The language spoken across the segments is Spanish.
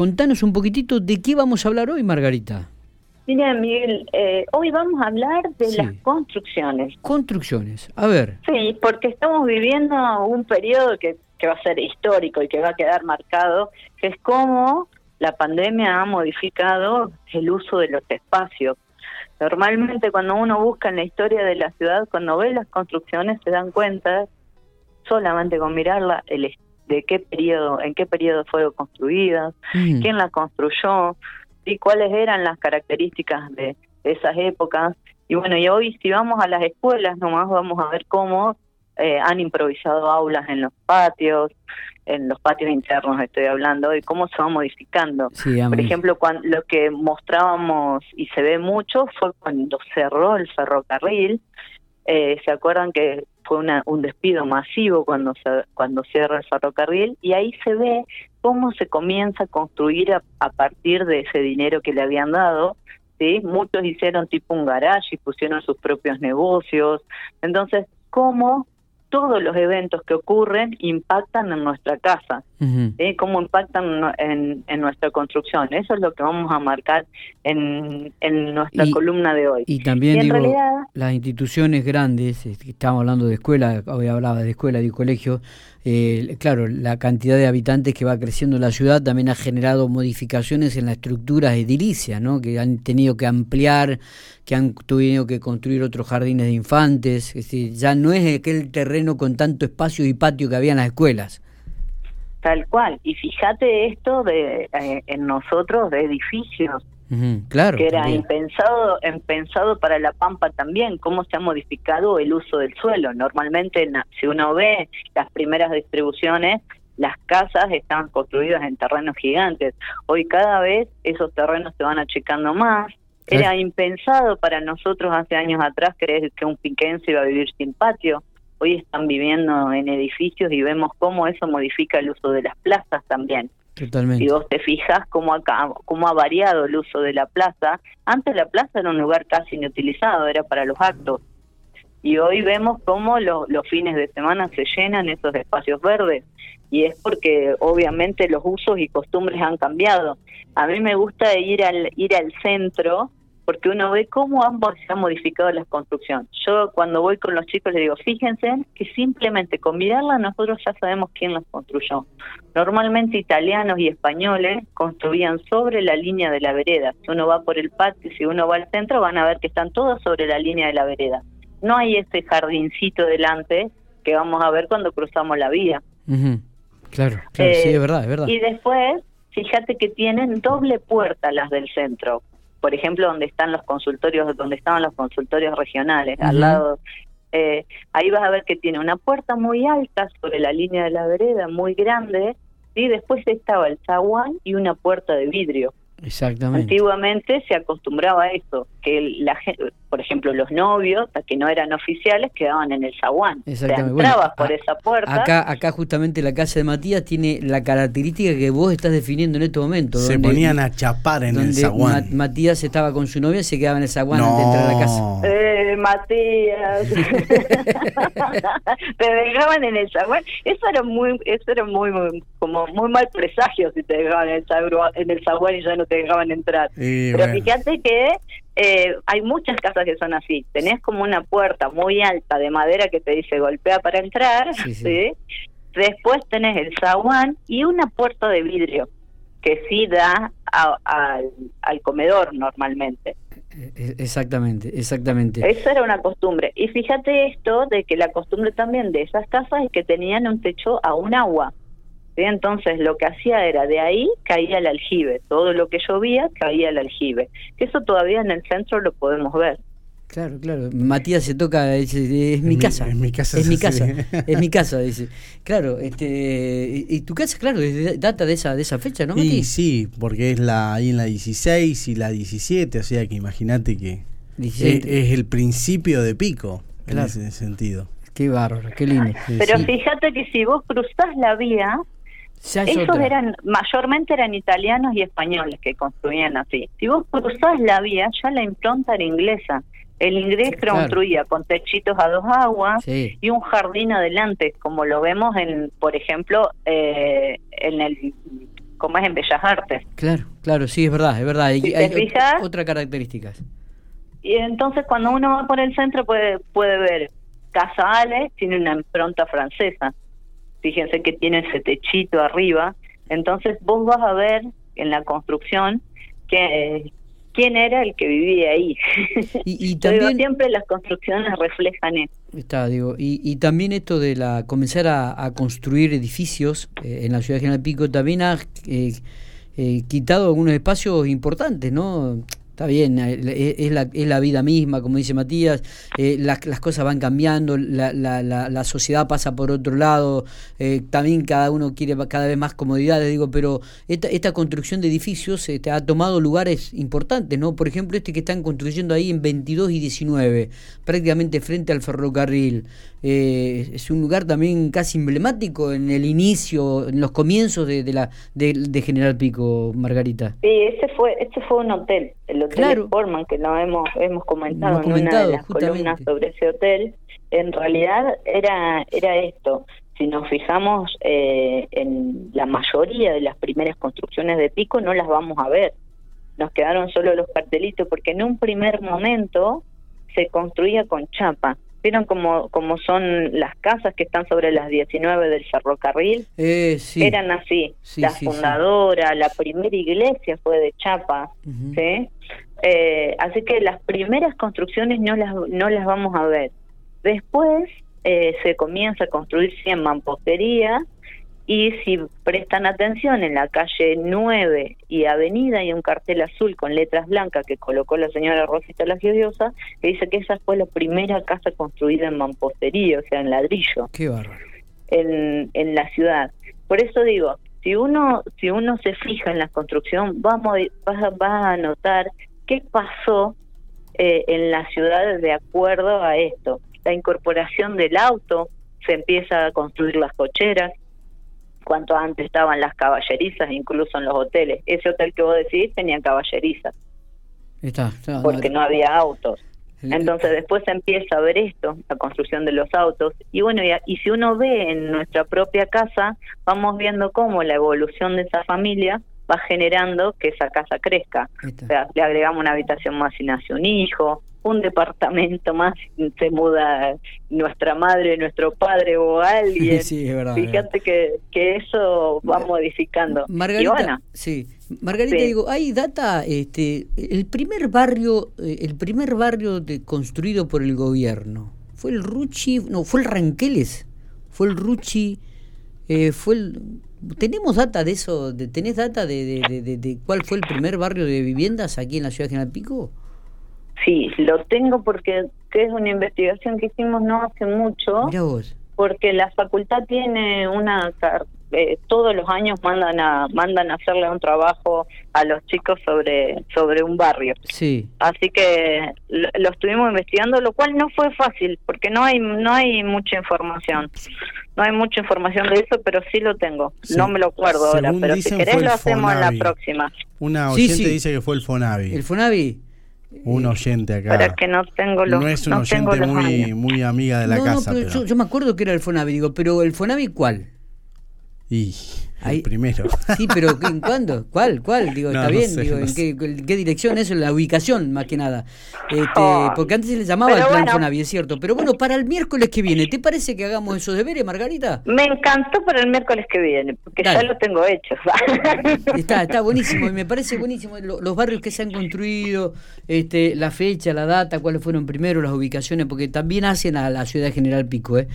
contanos un poquitito de qué vamos a hablar hoy, Margarita. Mira, Miguel, eh, hoy vamos a hablar de las construcciones. Construcciones, a ver. Sí, porque estamos viviendo un periodo que, que va a ser histórico y que va a quedar marcado, que es cómo la pandemia ha modificado el uso de los espacios. Normalmente cuando uno busca en la historia de la ciudad, cuando ve las construcciones se dan cuenta solamente con mirarla el de qué periodo, en qué periodo fueron construidas, mm. quién las construyó, y cuáles eran las características de, esas épocas. Y bueno, y hoy si vamos a las escuelas nomás vamos a ver cómo eh, han improvisado aulas en los patios, en los patios internos estoy hablando, y cómo se va modificando. Por ejemplo, cuando, lo que mostrábamos y se ve mucho fue cuando cerró el ferrocarril. Eh, ¿Se acuerdan que fue una, un despido masivo cuando, se, cuando cierra el ferrocarril? Y ahí se ve cómo se comienza a construir a, a partir de ese dinero que le habían dado. ¿sí? Muchos hicieron tipo un garage y pusieron sus propios negocios. Entonces, cómo todos los eventos que ocurren impactan en nuestra casa, ¿eh? cómo impactan en, en, nuestra construcción. Eso es lo que vamos a marcar en, en nuestra columna de hoy. Y también digo, las instituciones grandes, estamos hablando de escuela, hoy hablaba de escuela, de colegio, eh, claro, la cantidad de habitantes que va creciendo en la ciudad también ha generado modificaciones en la estructura edilicia, ¿no? que han tenido que ampliar, que han tenido que construir otros jardines de infantes, es decir, ya no es aquel terreno con tanto espacio y patio que había en las escuelas. Tal cual, y fíjate esto de eh, en nosotros de edificios, claro, que era impensado, impensado para la Pampa también, cómo se ha modificado el uso del suelo. Normalmente, si uno ve las primeras distribuciones, las casas estaban construidas en terrenos gigantes. Hoy cada vez esos terrenos se van achicando más. Era impensado para nosotros hace años atrás creer que un piquense iba a vivir sin patio. Hoy están viviendo en edificios y vemos cómo eso modifica el uso de las plazas también. Totalmente. Si vos te fijas cómo, acá, cómo ha variado el uso de la plaza, antes la plaza era un lugar casi inutilizado, era para los actos. Y hoy vemos cómo los fines de semana se llenan esos espacios verdes. Y es porque obviamente los usos y costumbres han cambiado. A mí me gusta ir al, ir al centro porque uno ve cómo ambos se han modificado las construcciones. Yo cuando voy con los chicos les digo, fíjense que simplemente con mirarla nosotros ya sabemos quién las construyó. Normalmente italianos y españoles construían sobre la línea de la vereda. Si uno va por el patio, si uno va al centro, van a ver que están todos sobre la línea de la vereda. No hay ese jardincito delante que vamos a ver cuando cruzamos la vía. Claro, claro sí, es verdad, es verdad. Y después, fíjate que tienen doble puerta las del centro por ejemplo, donde están los consultorios, donde estaban los consultorios regionales, al lado, eh, ahí vas a ver que tiene una puerta muy alta sobre la línea de la vereda, muy grande, y después estaba el zaguán y una puerta de vidrio. Exactamente. Antiguamente se acostumbraba a eso, que la por ejemplo, los novios, que no eran oficiales, quedaban en el zaguán. Exactamente. entrabas por esa puerta. Acá, acá justamente la casa de Matías tiene la característica que vos estás definiendo en este momento. Se ponían a chapar en el zaguán. Matías estaba con su novia y se quedaba en el zaguán antes de entrar a la casa. Eh, Matías. te dejaban en el zaguán. Eso era muy, eso era muy, como muy mal presagio si te dejaban en el, zaguán, en el zaguán y ya no te dejaban entrar. Pero fíjate que eh, hay muchas casas que son así. Tenés como una puerta muy alta de madera que te dice golpea para entrar, sí, Después tenés el zaguán y una puerta de vidrio que sí da al comedor normalmente. E, e, exactamente, exactamente. Eso era una costumbre. Y fíjate esto de que la costumbre también de esas casas es que tenían un techo a un agua. Entonces lo que hacía era de ahí caía el aljibe, todo lo que llovía caía el aljibe, que eso todavía en el centro lo podemos ver. Claro, claro. Matías se toca, dice, es mi casa. Es mi casa. Es mi casa. Es mi casa, dice. Claro, este, y tu casa, claro, data de esa de esa fecha, ¿no? Sí, sí, porque es la ahí en la 16 y la 17, o sea que imagínate que es, el principio de pico en ese sentido. Qué bárbaro, qué lindo. Pero fíjate que si vos cruzás la vía, esos eran, mayormente eran italianos y españoles que construían así. Si vos cruzás la vía, ya la impronta era inglesa. El inglés construía con techitos a dos aguas y un jardín adelante, como lo vemos en, por ejemplo, eh, en el como es en Bellas Artes. Claro, claro, sí, es verdad, es verdad. Hay, hay otras características. Y entonces cuando uno va por el centro puede, puede ver Casa Ale, tiene una impronta francesa. Fíjense que tiene ese techito arriba. Entonces vos vas a ver en la construcción que quién era el que vivía ahí. Y, también siempre las construcciones reflejan eso. Está, digo, y, y también esto de la comenzar a, construir edificios eh, en la ciudad de General Pico también ha eh, eh, quitado algunos espacios importantes, ¿no? Está bien, eh, es la, es la vida misma, como dice Matías, eh, las, las, cosas van cambiando, la, la, la, sociedad pasa por otro lado, eh, también cada uno quiere cada vez más comodidades, digo, pero esta, esta construcción de edificios este, ha tomado lugares importantes, ¿no? Por ejemplo, este que están construyendo ahí en 22 y 19, prácticamente frente al ferrocarril, es un lugar también casi emblemático en el inicio, en los comienzos de, de la de, General Pico, Margarita. Sí, ese fue, este fue un hotel, el Hotel Forman, que lo hemos, hemos comentado, en una de las columnas sobre ese hotel. En realidad era, era esto. Si nos fijamos eh, en la mayoría de las primeras construcciones de Pico, no las vamos a ver. Nos quedaron solo los cartelitos, porque en un primer momento se construía con chapa ¿Vieron cómo, cómo son las casas que están sobre las 19 del ferrocarril? Eh, Eran así. la fundadora, la primera iglesia fue de chapa. ¿sí? Eh, así que las primeras construcciones no las, no las vamos a ver. Después eh, se comienza a construir sí, en mampostería y si prestan atención en la calle 9 y Avenida hay un cartel azul con letras blancas que colocó la señora Rosita La Giosa que dice que esa fue la primera casa construida en mampostería, o sea, en ladrillo. Qué bárbaro. En, en la ciudad. Por eso digo, si uno si uno se fija en la construcción, vamos va, va a notar qué pasó eh, en la ciudad de acuerdo a esto. La incorporación del auto, se empieza a construir las cocheras, cuanto antes estaban las caballerizas, incluso en los hoteles. Ese hotel que vos decís tenía caballerizas. Está, porque no había autos. Entonces después se empieza a ver esto, la construcción de los autos. Y bueno, y, y, si uno ve en nuestra propia casa, vamos viendo cómo la evolución de esa familia va generando que esa casa crezca. O sea, le agregamos una habitación más y nace un hijo, un departamento más se muda nuestra madre, nuestro padre o alguien. Sí, es verdad, Fíjate que, que eso va modificando. Margarita, sí. Margarita, digo, hay data, este, el primer barrio, eh, el primer barrio de, construido por el gobierno, fue el Ruchi, no, fue el Ranqueles, fue el Ruchi, eh, fue el, ¿tenemos data de eso? De, ¿Tenés data de, de, de, cuál fue el primer barrio de viviendas aquí en la ciudad de General Pico? Sí, lo tengo porque que es una investigación que hicimos no hace mucho. Porque la facultad tiene una eh, todos los años mandan a mandan a hacerle un trabajo a los chicos sobre sobre un barrio. Sí. Así que lo, estuvimos investigando, lo cual no fue fácil porque no hay no hay mucha información. No hay mucha información de eso, pero sí lo tengo. No me lo acuerdo ahora, pero si querés lo hacemos en la próxima. Una oyente dice que fue el Fonavi. ¿El Fonavi? Un oyente acá. Para que no tengo los No es un oyente muy, muy amiga de la casa. pero, Yo, yo, me acuerdo que era el Fonavi, digo, pero ¿el Fonavi cuál? Y el primero. Sí, pero ¿en cuándo? ¿Cuál? ¿Cuál? Digo, está bien. digo, ¿en, qué, dirección eso? La ubicación, más que nada. Este, oh. porque antes se le llamaba el plan Fonavi, es cierto. Pero bueno, para el miércoles que viene, ¿te parece que hagamos esos deberes, Margarita? Me encantó para el miércoles que viene, porque ya lo tengo hecho. está, está buenísimo. Y me parece buenísimo los barrios que se han construido, este, la fecha, la data, cuáles fueron primero, las ubicaciones, porque también hacen a la ciudad General Pico, ¿eh?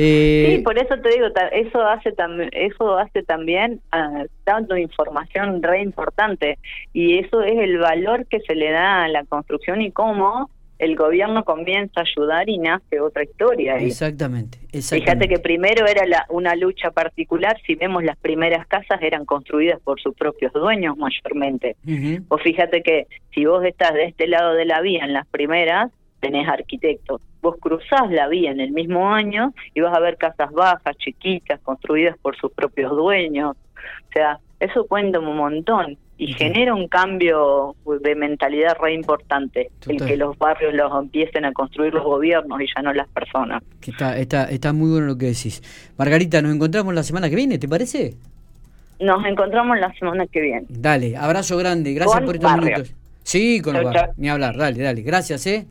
Eh, sí, por eso te digo, eso hace, también eso hace también uh, dando información re importante y eso es el valor que se le da a la construcción y cómo el gobierno comienza a ayudar y nace otra historia. Exactamente, Fíjate que primero era la, una lucha particular, si vemos las primeras casas eran construidas por sus propios dueños mayormente. O fíjate que si vos estás de este lado de la vía en las primeras, tenés arquitectos. Vos cruzás la vía en el mismo año y vas a ver casas bajas, chiquitas, construidas por sus propios dueños. O sea, eso cuenta un montón y genera un cambio de mentalidad re importante, el que los barrios los empiecen a construir los gobiernos y ya no las personas. Está, está, está muy bueno lo que decís. Margarita, nos encontramos la semana que viene, ¿te parece? Nos encontramos la semana que viene. Dale, abrazo grande, gracias por estos minutos. Sí, con ni hablar, dale, dale. Gracias, ¿eh?